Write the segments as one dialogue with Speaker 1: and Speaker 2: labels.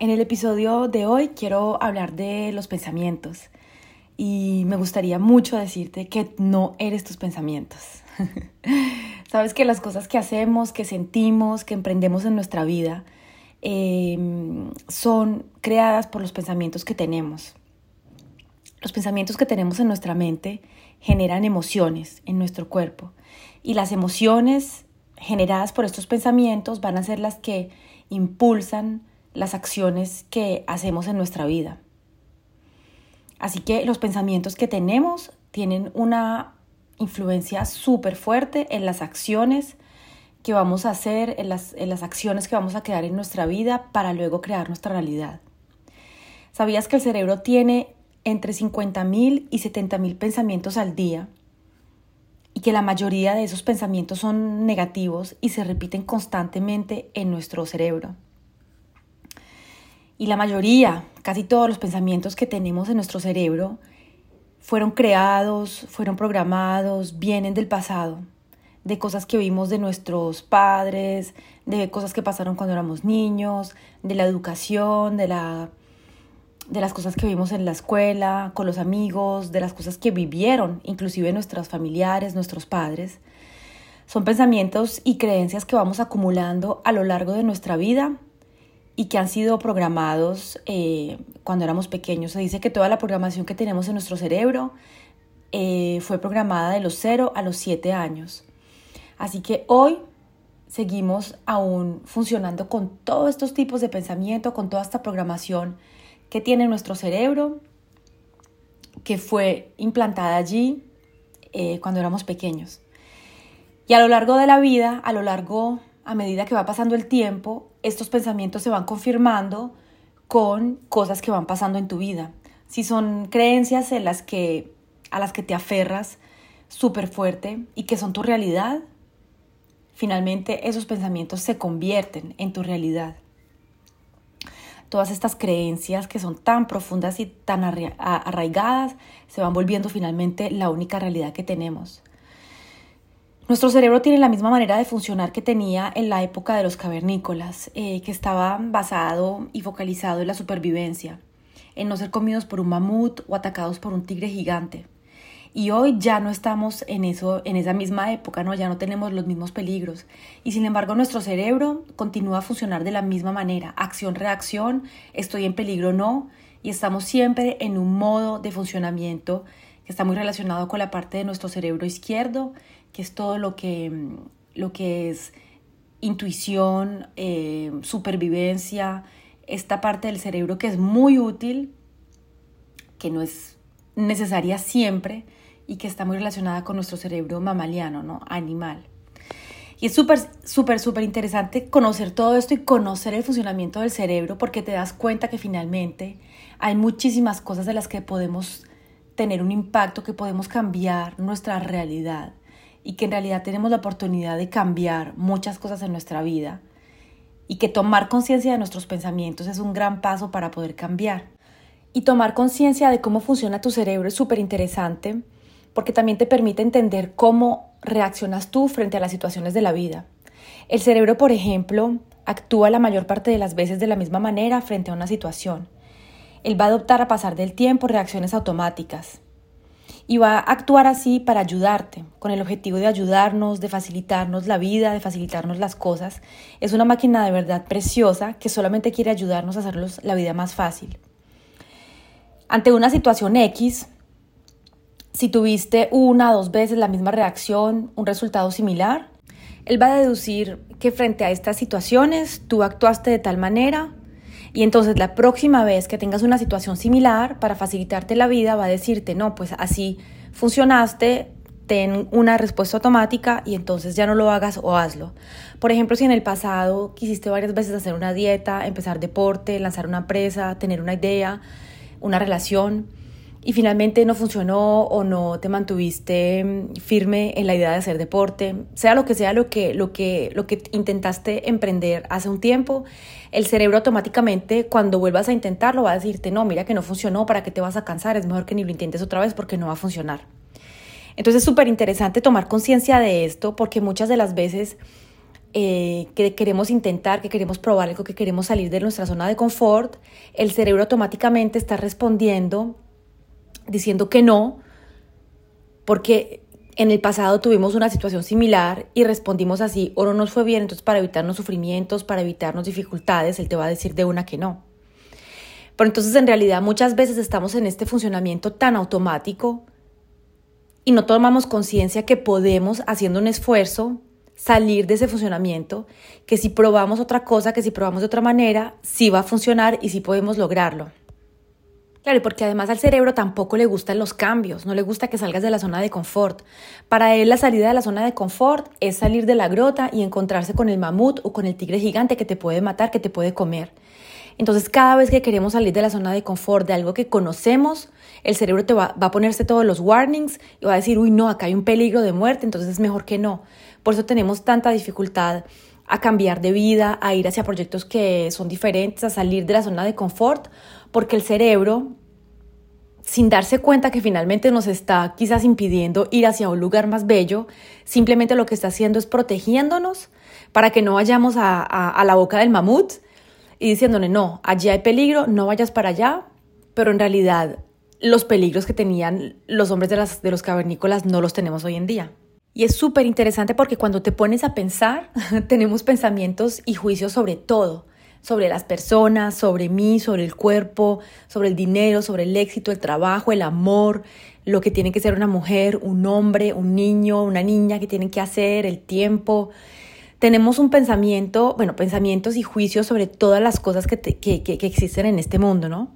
Speaker 1: en el episodio de hoy quiero hablar de los pensamientos y me gustaría mucho decirte que no eres tus pensamientos. Sabes que las cosas que hacemos, que sentimos, que emprendemos en nuestra vida, em, son creadas por los pensamientos que tenemos. Los pensamientos que tenemos en nuestra mente generan emociones en nuestro cuerpo y las emociones generadas por estos pensamientos van a ser las que impulsan las acciones que hacemos en nuestra vida. Así que los pensamientos que tenemos tienen una influencia súper fuerte en las acciones que vamos a hacer, en las, en las acciones que vamos a crear en nuestra vida para luego crear nuestra realidad. ¿Sabías que el cerebro tiene entre 50.000 y 70.000 pensamientos al día? Y que la mayoría de esos pensamientos son negativos y se repiten constantemente en nuestro cerebro. Y la mayoría, casi todos los pensamientos que tenemos en nuestro cerebro fueron creados, fueron programados, vienen del pasado, de cosas que vimos de nuestros padres, de cosas que pasaron cuando éramos niños, de la educación, de, la, de las cosas que vimos en la escuela, con los amigos, de las cosas que vivieron, inclusive nuestros familiares, nuestros padres. Son pensamientos y creencias que vamos acumulando a lo largo de nuestra vida y que han sido programados eh, cuando éramos pequeños. Se dice que toda la programación que tenemos en nuestro cerebro eh, fue programada de los 0 a los 7 años. Así que hoy seguimos aún funcionando con todos estos tipos de pensamiento, con toda esta programación que tiene nuestro cerebro, que fue implantada allí eh, cuando éramos pequeños. Y a lo largo de la vida, a lo largo a medida que va pasando el tiempo, estos pensamientos se van confirmando con cosas que van pasando en tu vida. Si son creencias en las que, a las que te aferras súper fuerte y que son tu realidad, finalmente esos pensamientos se convierten en tu realidad. Todas estas creencias que son tan profundas y tan arraigadas se van volviendo finalmente la única realidad que tenemos. Nuestro cerebro tiene la misma manera de funcionar que tenía en la época de los cavernícolas, eh, que estaba basado y focalizado en la supervivencia, en no ser comidos por un mamut o atacados por un tigre gigante. Y hoy ya no estamos en eso, en esa misma época, ¿no? Ya no tenemos los mismos peligros. Y sin embargo, nuestro cerebro continúa a funcionar de la misma manera. Acción-reacción, estoy en peligro no. Y estamos siempre en un modo de funcionamiento que está muy relacionado con la parte de nuestro cerebro izquierdo que es todo lo que, mm, lo que es intuición, eh, supervivencia, esta parte del cerebro que es muy útil, que no es necesaria siempre y que está muy relacionada con nuestro cerebro mamaliano, ¿no? Animal. Y es súper, súper, súper interesante conocer todo esto y conocer el funcionamiento del cerebro porque te das cuenta que finalmente hay muchísimas cosas de las que podemos tener un impacto, que podemos cambiar nuestra realidad y que en realidad tenemos la oportunidad de cambiar muchas cosas en nuestra vida y que tomar conciencia de nuestros pensamientos es un gran paso para poder cambiar. Y tomar conciencia de cómo funciona tu cerebro es súper interesante porque también te permite entender cómo reaccionas tú frente a las situaciones de la vida. El cerebro, por ejemplo, actúa la mayor parte de las veces de la misma manera frente a una situación. Él va a adoptar a pasar del tiempo reacciones automáticas y va a actuar así para ayudarte, con el objetivo de ayudarnos, de facilitarnos la vida, de facilitarnos las cosas. Es una máquina de verdad preciosa que solamente quiere ayudarnos a hacernos la vida más fácil. ante una situación X, si tuviste una o dos veces la misma reacción, un resultado similar, él va a deducir que frente a estas situaciones tú actuaste de tal manera y entonces la próxima vez que tengas una situación similar para facilitarte la vida va a decirte, no, pues así funcionaste, ten una respuesta automática y entonces ya no lo hagas o hazlo. Por ejemplo, si en el pasado quisiste varias veces hacer una dieta, empezar deporte, lanzar una empresa, tener una idea, una relación, y finalmente no funcionó o no te mantuviste mm, firme en la idea de hacer deporte, sea lo que sea lo que, lo que, lo que intentaste emprender hace un tiempo, el cerebro automáticamente cuando vuelvas a intentarlo va a decirte, no, mira que no funcionó, ¿para qué te vas a cansar? Es mejor que ni lo intentes otra vez porque no va a funcionar. Entonces es súper interesante tomar conciencia de esto porque muchas de las veces eh, que queremos intentar, que queremos probar algo, que queremos salir de nuestra zona de confort, el cerebro automáticamente está respondiendo diciendo que no, porque en el pasado tuvimos una situación similar y respondimos así o no nos fue bien, entonces para evitarnos sufrimientos, para evitarnos dificultades, él te va a decir de una que no. Pero entonces en realidad muchas veces estamos en este funcionamiento tan automático y no tomamos conciencia que podemos, haciendo un esfuerzo, salir de ese funcionamiento, que si probamos otra cosa, que si probamos de otra manera, sí va a funcionar y sí podemos lograrlo. Claro, porque además al cerebro tampoco le gustan los cambios, no le gusta que salgas de la zona de confort. Para él la salida de la zona de confort es salir de la grota y encontrarse con el mamut o con el tigre gigante que te puede matar, que te puede comer. Entonces cada vez que queremos salir de la zona de confort, de algo que conocemos, el cerebro te va, va, a ponerse todos los warnings y va a decir, uy, no, acá hay un peligro de muerte, entonces es mejor que no. Por eso tenemos tanta dificultad a cambiar de vida, a ir hacia proyectos que son diferentes, a salir de la zona de confort, porque el cerebro, sin darse cuenta que finalmente nos está quizás impidiendo ir hacia un lugar más bello, simplemente lo que está haciendo es protegiéndonos para que no vayamos a, la boca del mamut y diciéndole, no, allí hay peligro, no vayas para allá, pero en realidad los peligros que tenían los hombres de, las, de los cavernícolas no los tenemos hoy en día. Y es súper interesante porque cuando te pones a pensar, tenemos pensamientos y juicios sobre todo, sobre las personas, sobre mí, sobre el cuerpo, sobre el dinero, sobre el éxito, el trabajo, el amor, lo que tiene que ser una mujer, un hombre, un niño, una niña, que tienen que hacer, el tiempo. Tenemos un pensamiento, bueno, pensamientos y juicios sobre todas las cosas que, que, que existen en este mundo, ¿no?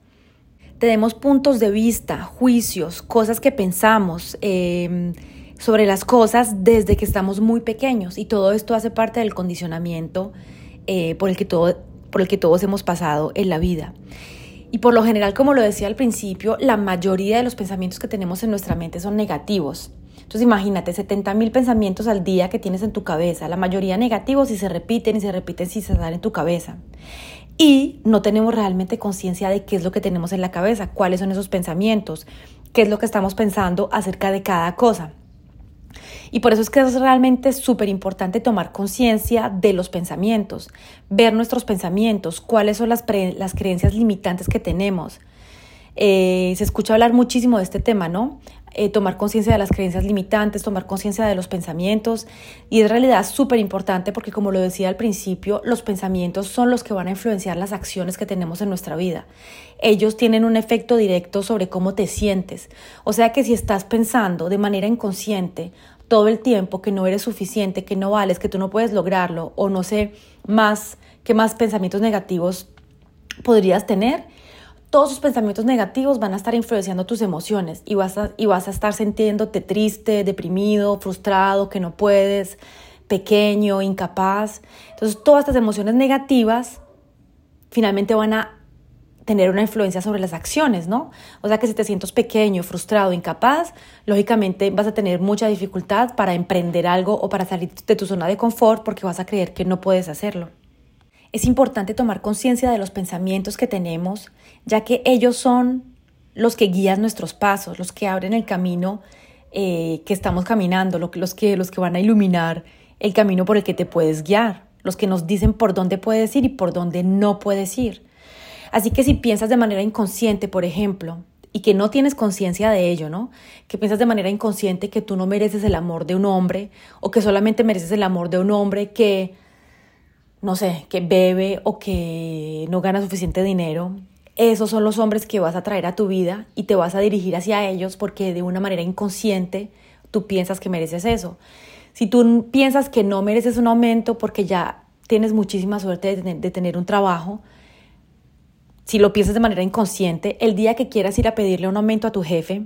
Speaker 1: Tenemos puntos de vista, juicios, cosas que pensamos, eh, sobre las cosas desde que estamos muy pequeños y todo esto hace parte del condicionamiento eh, por, el que todo, por el que todos hemos pasado en la vida. Y por lo general, como lo decía al principio, la mayoría de los pensamientos que tenemos en nuestra mente son negativos. Entonces imagínate, 70 mil pensamientos al día que tienes en tu cabeza, la mayoría negativos y se repiten y se repiten si se dan en tu cabeza. Y no tenemos realmente conciencia de qué es lo que tenemos en la cabeza, cuáles son esos pensamientos, qué es lo que estamos pensando acerca de cada cosa. Y por eso es que es realmente súper importante tomar conciencia de los pensamientos, ver nuestros pensamientos, cuáles son las, las creencias limitantes que tenemos. Eh, se escucha hablar muchísimo de este tema, ¿no? Eh, tomar conciencia de las creencias limitantes, tomar conciencia de los pensamientos. Y es realidad súper importante porque, como lo decía al principio, los pensamientos son los que van a influenciar las acciones que tenemos en nuestra vida. Ellos tienen un efecto directo sobre cómo te sientes. O sea que si estás pensando de manera inconsciente todo el tiempo que no eres suficiente, que no vales, que tú no puedes lograrlo o no sé más qué más pensamientos negativos podrías tener, todos esos pensamientos negativos van a estar influenciando tus emociones y vas a, y vas a estar sintiéndote triste, deprimido, frustrado, que no puedes, pequeño, incapaz. Entonces todas estas emociones negativas finalmente van a tener una influencia sobre las acciones, ¿no? O sea que si te sientes pequeño, frustrado, incapaz, lógicamente vas a tener mucha dificultad para emprender algo o para salir de tu zona de confort porque vas a creer que no puedes hacerlo. Es importante tomar conciencia de los pensamientos que tenemos, ya que ellos son los que guían nuestros pasos, los que abren el camino eh, que estamos caminando, los que, los que van a iluminar el camino por el que te puedes guiar, los que nos dicen por dónde puedes ir y por dónde no puedes ir. Así que si piensas de manera inconsciente, por ejemplo, y que no tienes conciencia de ello, ¿no? Que piensas de manera inconsciente que tú no mereces el amor de un hombre o que solamente mereces el amor de un hombre que, no sé, que bebe o que no gana suficiente dinero. esos son los hombres que vas a traer a tu vida y te vas a dirigir hacia ellos porque de una manera inconsciente tú piensas que mereces eso. Si tú piensas que no mereces un aumento porque ya tienes muchísima suerte de tener, un trabajo, si lo piensas de manera inconsciente, el día que quieras ir a pedirle un aumento a tu jefe,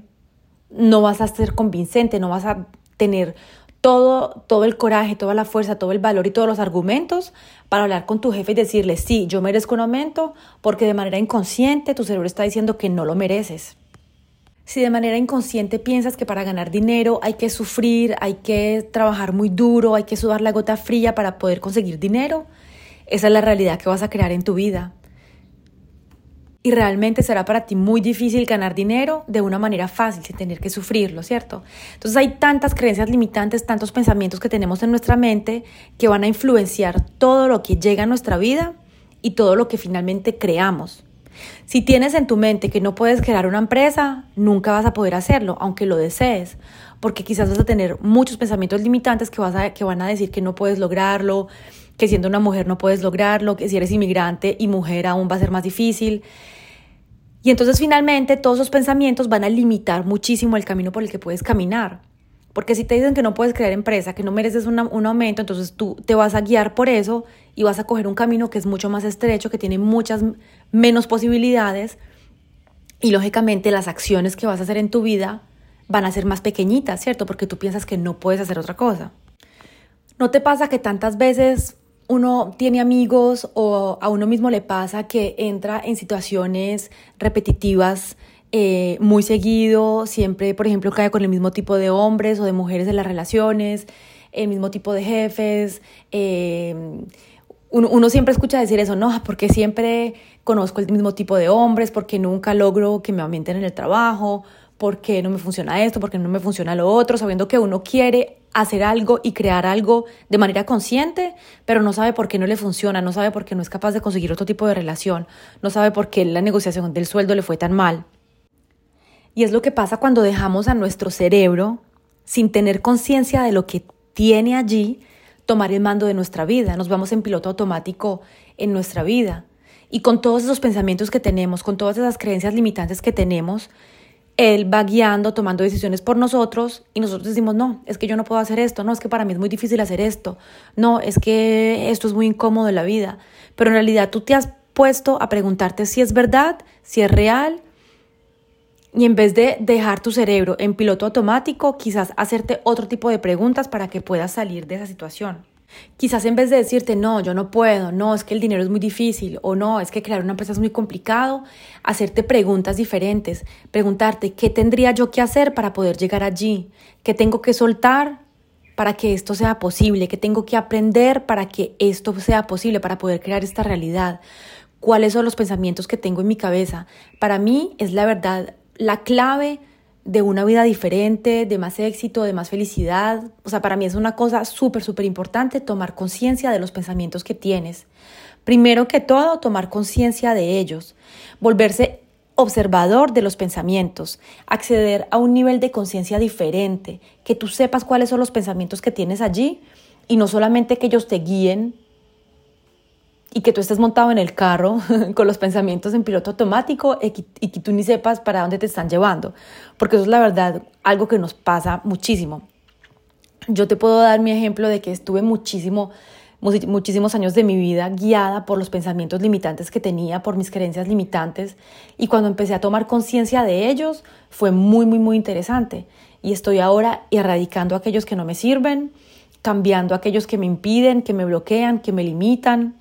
Speaker 1: no vas a ser convincente, no vas a tener todo, todo el coraje, toda la fuerza, todo el valor y todos los argumentos para hablar con tu jefe y decirle, sí, yo merezco un aumento, porque de manera inconsciente tu cerebro está diciendo que no lo mereces. Si de manera inconsciente piensas que para ganar dinero hay que sufrir, hay que trabajar muy duro, hay que sudar la gota fría para poder conseguir dinero, esa es la realidad que vas a crear en tu vida. Y realmente será para ti muy difícil ganar dinero de una manera fácil, sin tener que sufrirlo, ¿cierto? Entonces hay tantas creencias limitantes, tantos pensamientos que tenemos en nuestra mente que van a influenciar todo lo que llega a nuestra vida y todo lo que finalmente creamos. Si tienes en tu mente que no puedes crear una empresa, nunca vas a poder hacerlo, aunque lo desees, porque quizás vas a tener muchos pensamientos limitantes que, que van a decir que no puedes lograrlo, que siendo una mujer no puedes lograrlo, que si eres inmigrante y mujer aún va a ser más difícil. Y entonces finalmente todos esos pensamientos van a limitar muchísimo el camino por el que puedes caminar. Porque si te dicen que no puedes crear empresa, que no mereces un aumento, entonces tú te vas a guiar por eso y vas a coger un camino que es mucho más estrecho, que tiene muchas menos posibilidades y lógicamente las acciones que vas a hacer en tu vida van a ser más pequeñitas, ¿cierto? Porque tú piensas que no puedes hacer otra cosa. ¿No te pasa que tantas veces uno tiene amigos o a uno mismo le pasa que entra en situaciones repetitivas eh, muy seguido, siempre, por ejemplo, cae con el mismo tipo de hombres o de mujeres en las relaciones, el mismo tipo de jefes. Eh, uno, siempre escucha decir eso, no, porque siempre conozco el mismo tipo de hombres, porque nunca logro que me aumenten en el trabajo, porque no me funciona esto, porque no me funciona lo otro, sabiendo que uno quiere hacer algo y crear algo de manera consciente, pero no sabe por qué no le funciona, no sabe por qué no es capaz de conseguir otro tipo de relación, no sabe por qué la negociación del sueldo le fue tan mal. Y es lo que pasa cuando dejamos a nuestro cerebro, sin tener conciencia de lo que tiene allí, tomar el mando de nuestra vida. Nos vamos en piloto automático en nuestra vida. Y con todos esos pensamientos que tenemos, con todas esas creencias limitantes que tenemos, él va guiando, tomando decisiones por nosotros y nosotros decimos, no, es que yo no puedo hacer esto, no, es que para mí es muy difícil hacer esto, no, es que esto es muy incómodo en la vida. Pero en realidad tú te has puesto a preguntarte si es verdad, si es real y en vez de dejar tu cerebro en piloto automático, quizás hacerte otro tipo de preguntas para que puedas salir de esa situación. Quizás en vez de decirte, no, yo no puedo, no, es que el dinero es muy difícil, o no, es que crear una empresa es muy complicado, hacerte preguntas diferentes, preguntarte, ¿qué tendría yo que hacer para poder llegar allí? ¿Qué tengo que soltar para que esto sea posible? ¿Qué tengo que aprender para que esto sea posible, para poder crear esta realidad? ¿Cuáles son los pensamientos que tengo en mi cabeza? Para mí es la verdad la clave de una vida diferente, de más éxito, de más felicidad. O sea, para mí es una cosa súper, súper importante tomar conciencia de los pensamientos que tienes. Primero que todo, tomar conciencia de ellos, volverse observador de los pensamientos, acceder a un nivel de conciencia diferente, que tú sepas cuáles son los pensamientos que tienes allí y no solamente que ellos te guíen y que tú estés montado en el carro con los pensamientos en piloto automático y que, tú ni sepas para dónde te están llevando, porque eso es la verdad algo que nos pasa muchísimo. Yo te puedo dar mi ejemplo de que estuve muchísimo, muchísimos años de mi vida guiada por los pensamientos limitantes que tenía, por mis creencias limitantes, y cuando empecé a tomar conciencia de ellos fue muy, muy, muy interesante. Y estoy ahora erradicando aquellos que no me sirven, cambiando aquellos que me impiden, que me bloquean, que me limitan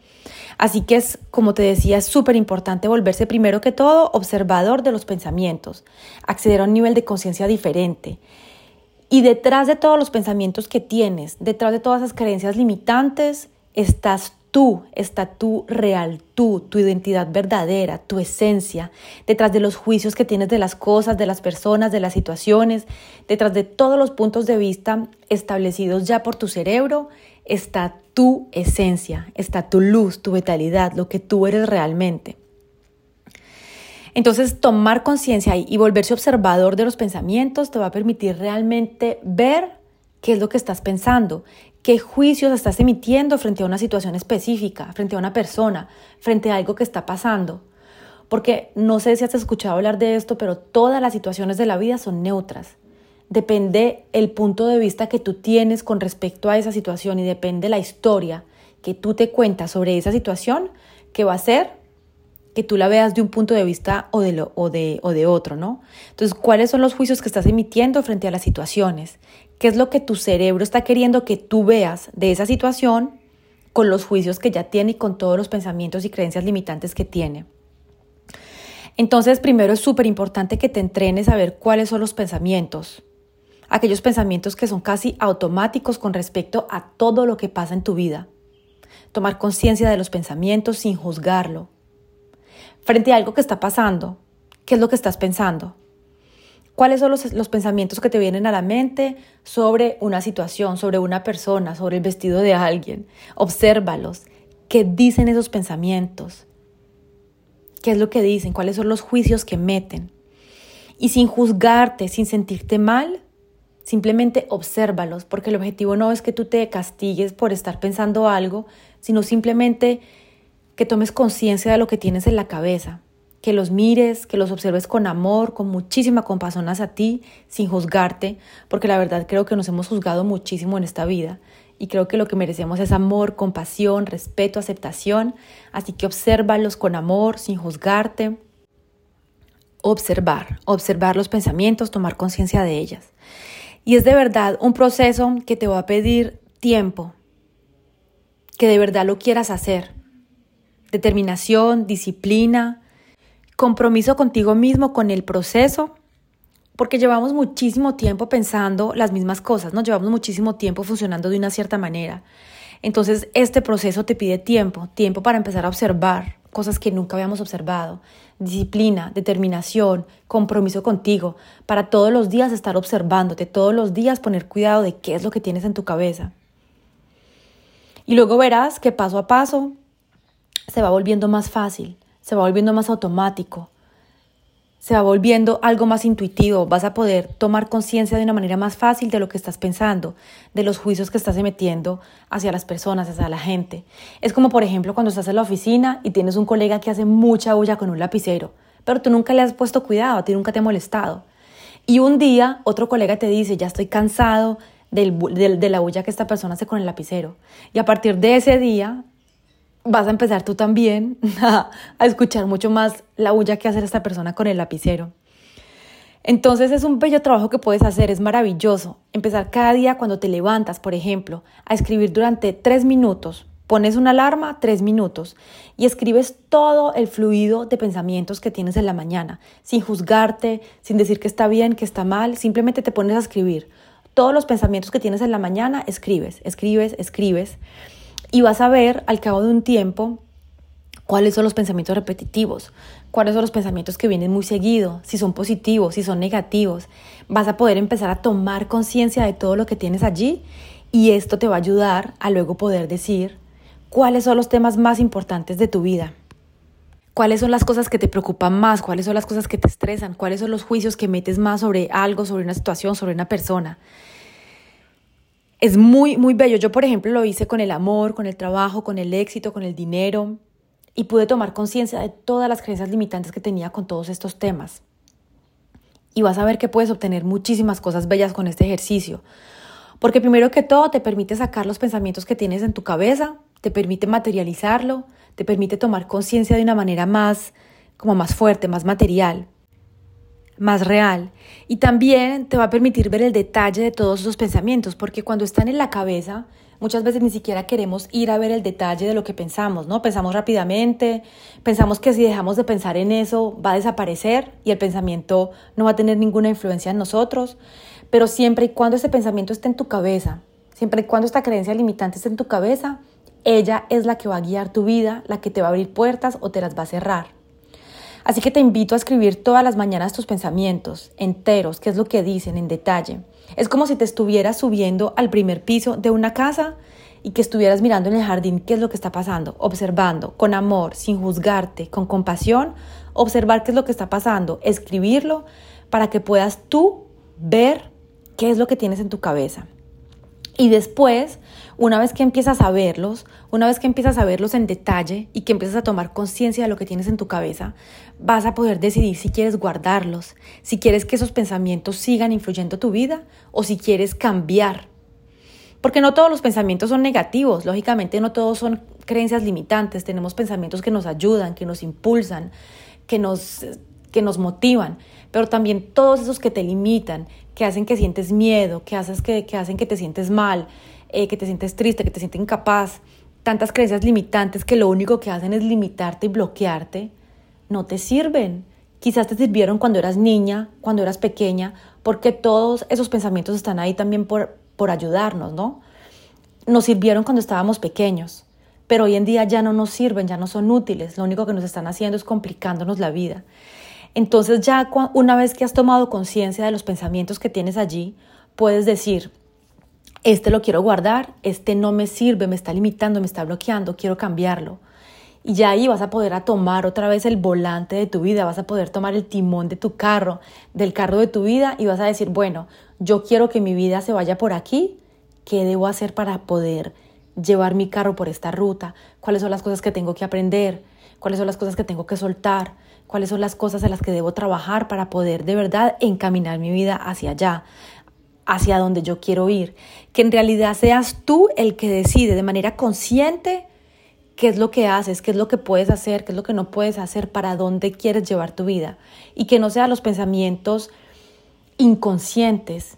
Speaker 1: Así que es, como te decía, es súper importante volverse primero que todo observador de los pensamientos, acceder a un nivel de conciencia diferente. Y detrás de todos los pensamientos que tienes, detrás de todas esas creencias limitantes, estás tú, está tú real, tú, tu identidad verdadera, tu esencia, detrás de los juicios que tienes de las cosas, de las personas, de las situaciones, detrás de todos los puntos de vista establecidos ya por tu cerebro, está tu esencia, está tu luz, tu vitalidad, lo que tú eres realmente. Entonces, tomar conciencia y volverse observador de los pensamientos te va a permitir realmente ver qué es lo que estás pensando, qué juicios estás emitiendo frente a una situación específica, frente a una persona, frente a algo que está pasando. Porque no sé si has escuchado hablar de esto, pero todas las situaciones de la vida son neutras. Depende el punto de vista que tú tienes con respecto a esa situación y depende la historia que tú te cuentas sobre esa situación que va a ser que tú la veas de un punto de vista o de, o de, o de otro, ¿no? Entonces, ¿cuáles son los juicios que estás emitiendo frente a las situaciones? ¿Qué es lo que tu cerebro está queriendo que tú veas de esa situación con los juicios que ya tiene y con todos los pensamientos y creencias limitantes que tiene? Entonces, primero es súper importante que te entrenes a ver cuáles son los pensamientos, aquellos pensamientos que son casi automáticos con respecto a todo lo que pasa en tu vida. Tomar conciencia de los pensamientos sin juzgarlo, frente a algo que está pasando, ¿qué es lo que estás pensando? ¿Cuáles son los, pensamientos que te vienen a la mente sobre una situación, sobre una persona, sobre el vestido de alguien? Obsérvalos. ¿Qué dicen esos pensamientos? ¿Qué es lo que dicen? ¿Cuáles son los juicios que meten? Y sin juzgarte, sin sentirte mal, simplemente obsérvalos, porque el objetivo no es que tú te castigues por estar pensando algo, sino simplemente que tomes conciencia de lo que tienes en la cabeza, que los mires, que los observes con amor, con muchísima compasión hacia ti, sin juzgarte, porque la verdad creo que nos hemos juzgado muchísimo en esta vida y creo que lo que merecemos es amor, compasión, respeto, aceptación, así que obsérvalos con amor, sin juzgarte. Observar, observar los pensamientos, tomar conciencia de ellas. Y es de verdad un proceso que te va a pedir tiempo, que de verdad lo quieras hacer determinación, disciplina, compromiso contigo mismo, con el proceso, porque llevamos muchísimo tiempo pensando las mismas cosas, ¿no? Llevamos muchísimo tiempo funcionando de una cierta manera. Entonces, este proceso te pide tiempo, tiempo para empezar a observar cosas que nunca habíamos observado, disciplina, determinación, compromiso contigo, para todos los días estar observándote, todos los días poner cuidado de qué es lo que tienes en tu cabeza. Y luego verás que paso a paso se va volviendo más fácil, se va volviendo más automático, se va volviendo algo más intuitivo, vas a poder tomar conciencia de una manera más fácil de lo que estás pensando, de los juicios que estás emitiendo hacia las personas, hacia la gente. Es como, por ejemplo, cuando estás en la oficina y tienes un colega que hace mucha bulla con un lapicero, pero tú nunca le has puesto cuidado, a ti nunca te ha molestado. Y un día otro colega te dice, ya estoy cansado de la bulla que esta persona hace con el lapicero. Y a partir de ese día vas a empezar tú también a, escuchar mucho más la bulla que hacer esta persona con el lapicero. Entonces es un bello trabajo que puedes hacer, es maravilloso. Empezar cada día cuando te levantas, por ejemplo, a escribir durante tres minutos. Pones una alarma, tres minutos, y escribes todo el fluido de pensamientos que tienes en la mañana, sin juzgarte, sin decir que está bien, que está mal, simplemente te pones a escribir. Todos los pensamientos que tienes en la mañana, escribes, escribes, escribes y vas a ver al cabo de un tiempo cuáles son los pensamientos repetitivos, cuáles son los pensamientos que vienen muy seguido, si son positivos, si son negativos. Vas a poder empezar a tomar conciencia de todo lo que tienes allí y esto te va a ayudar a luego poder decir cuáles son los temas más importantes de tu vida. ¿Cuáles son las cosas que te preocupan más? ¿Cuáles son las cosas que te estresan? ¿Cuáles son los juicios que metes más sobre algo, sobre una situación, sobre una persona? Es muy, muy bello. Yo, por ejemplo, lo hice con el amor, con el trabajo, con el éxito, con el dinero y pude tomar conciencia de todas las creencias limitantes que tenía con todos estos temas. Y vas a ver que puedes obtener muchísimas cosas bellas con este ejercicio. Porque primero que todo te permite sacar los pensamientos que tienes en tu cabeza, te permite materializarlo, te permite tomar conciencia de una manera más, como más fuerte, más material más real y también te va a permitir ver el detalle de todos esos pensamientos, porque cuando están en la cabeza, muchas veces ni siquiera queremos ir a ver el detalle de lo que pensamos, ¿no? Pensamos rápidamente, pensamos que si dejamos de pensar en eso va a desaparecer y el pensamiento no va a tener ninguna influencia en nosotros, pero siempre y cuando ese pensamiento esté en tu cabeza, siempre y cuando esta creencia limitante esté en tu cabeza, ella es la que va a guiar tu vida, la que te va a abrir puertas o te las va a cerrar. Así que te invito a escribir todas las mañanas tus pensamientos, enteros, qué es lo que dicen en detalle. Es como si te estuvieras subiendo al primer piso de una casa y que estuvieras mirando en el jardín qué es lo que está pasando, observando con amor, sin juzgarte, con compasión, observar qué es lo que está pasando, escribirlo para que puedas tú ver qué es lo que tienes en tu cabeza. Y después, una vez que empiezas a verlos, una vez que empiezas a verlos en detalle y que empiezas a tomar conciencia de lo que tienes en tu cabeza, vas a poder decidir si quieres guardarlos, si quieres que esos pensamientos sigan influyendo tu vida o si quieres cambiar. Porque no todos los pensamientos son negativos, lógicamente no todos son creencias limitantes, tenemos pensamientos que nos ayudan, que nos impulsan, que nos, que nos motivan, pero también todos esos que te limitan, que hacen que sientes miedo, que, haces que, que hacen que te sientes mal, eh, que te sientes triste, que te sientes incapaz, tantas creencias limitantes que lo único que hacen es limitarte y bloquearte, no te sirven. Quizás te sirvieron cuando eras niña, cuando eras pequeña, porque todos esos pensamientos están ahí también por, por ayudarnos, ¿no? Nos sirvieron cuando estábamos pequeños, pero hoy en día ya no nos sirven, ya no son útiles, lo único que nos están haciendo es complicándonos la vida. Entonces ya una vez que has tomado conciencia de los pensamientos que tienes allí, puedes decir, este lo quiero guardar, este no me sirve, me está limitando, me está bloqueando, quiero cambiarlo. Y ya ahí vas a poder tomar otra vez el volante de tu vida, vas a poder tomar el timón de tu carro, del carro de tu vida y vas a decir, bueno, yo quiero que mi vida se vaya por aquí, ¿qué debo hacer para poder llevar mi carro por esta ruta? ¿Cuáles son las cosas que tengo que aprender? ¿Cuáles son las cosas que tengo que soltar? Cuáles son las cosas en las que debo trabajar para poder de verdad encaminar mi vida hacia allá, hacia donde yo quiero ir. Que en realidad seas tú el que decide de manera consciente qué es lo que haces, qué es lo que puedes hacer, qué es lo que no puedes hacer, para dónde quieres llevar tu vida. Y que no sean los pensamientos inconscientes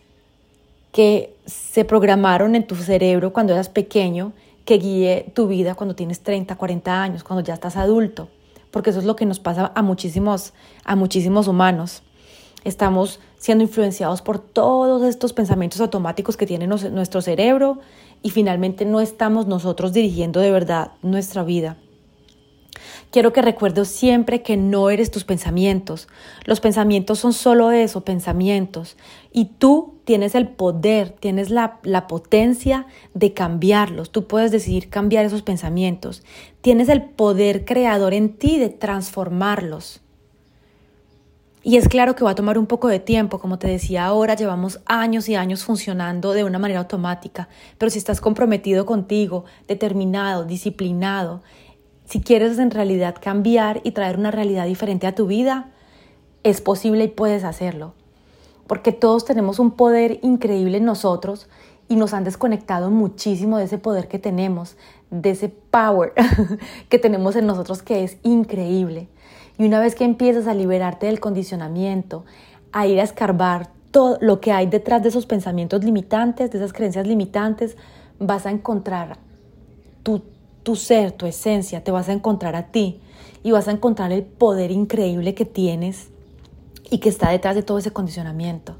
Speaker 1: que se programaron en tu cerebro cuando eras pequeño, que guíe tu vida cuando tienes 30, 40 años, cuando ya estás adulto porque eso es lo que nos pasa a muchísimos, a muchísimos humanos. Estamos siendo influenciados por todos estos pensamientos automáticos que tiene nuestro cerebro y finalmente no estamos nosotros dirigiendo de verdad nuestra vida. Quiero que recuerdes siempre que no eres tus pensamientos. Los pensamientos son solo eso, pensamientos. Y tú tienes el poder, tienes la, la, potencia de cambiarlos. Tú puedes decidir cambiar esos pensamientos. Tienes el poder creador en ti de transformarlos. Y es claro que va a tomar un poco de tiempo, como te decía ahora, llevamos años y años funcionando de una manera automática, pero si estás comprometido contigo, determinado, disciplinado, si quieres en realidad cambiar y traer una realidad diferente a tu vida, es posible y puedes hacerlo. Porque todos tenemos un poder increíble en nosotros y nos han desconectado muchísimo de ese poder que tenemos, de ese power que tenemos en nosotros que es increíble. Y una vez que empiezas a liberarte del condicionamiento, a ir a escarbar todo lo que hay detrás de esos pensamientos limitantes, de esas creencias limitantes, vas a encontrar tu tu ser, tu esencia, te vas a encontrar a ti y vas a encontrar el poder increíble que tienes y que está detrás de todo ese condicionamiento.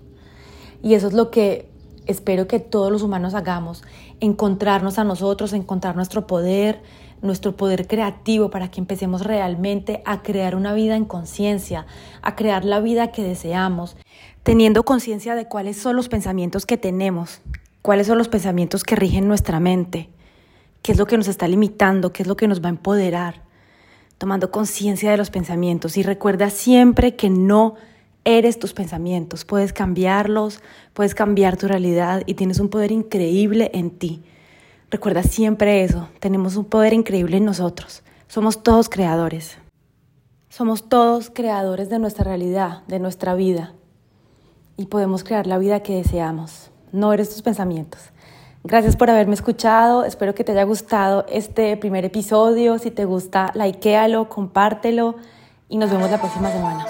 Speaker 1: Y eso es lo que espero que todos los humanos hagamos, encontrarnos a nosotros, encontrar nuestro poder, nuestro poder creativo para que empecemos realmente a crear una vida en conciencia, a crear la vida que deseamos, teniendo conciencia de cuáles son los pensamientos que tenemos, cuáles son los pensamientos que rigen nuestra mente qué es lo que nos está limitando, qué es lo que nos va a empoderar, tomando conciencia de los pensamientos y recuerda siempre que no eres tus pensamientos, puedes cambiarlos, puedes cambiar tu realidad y tienes un poder increíble en ti. Recuerda siempre eso, tenemos un poder increíble en nosotros, somos todos creadores. Somos todos creadores de nuestra realidad, de nuestra vida. Y podemos crear la vida que deseamos. No eres tus pensamientos. Gracias por haberme escuchado. Espero que te haya gustado este primer episodio. Si te gusta, likealo, compártelo y nos vemos la próxima semana.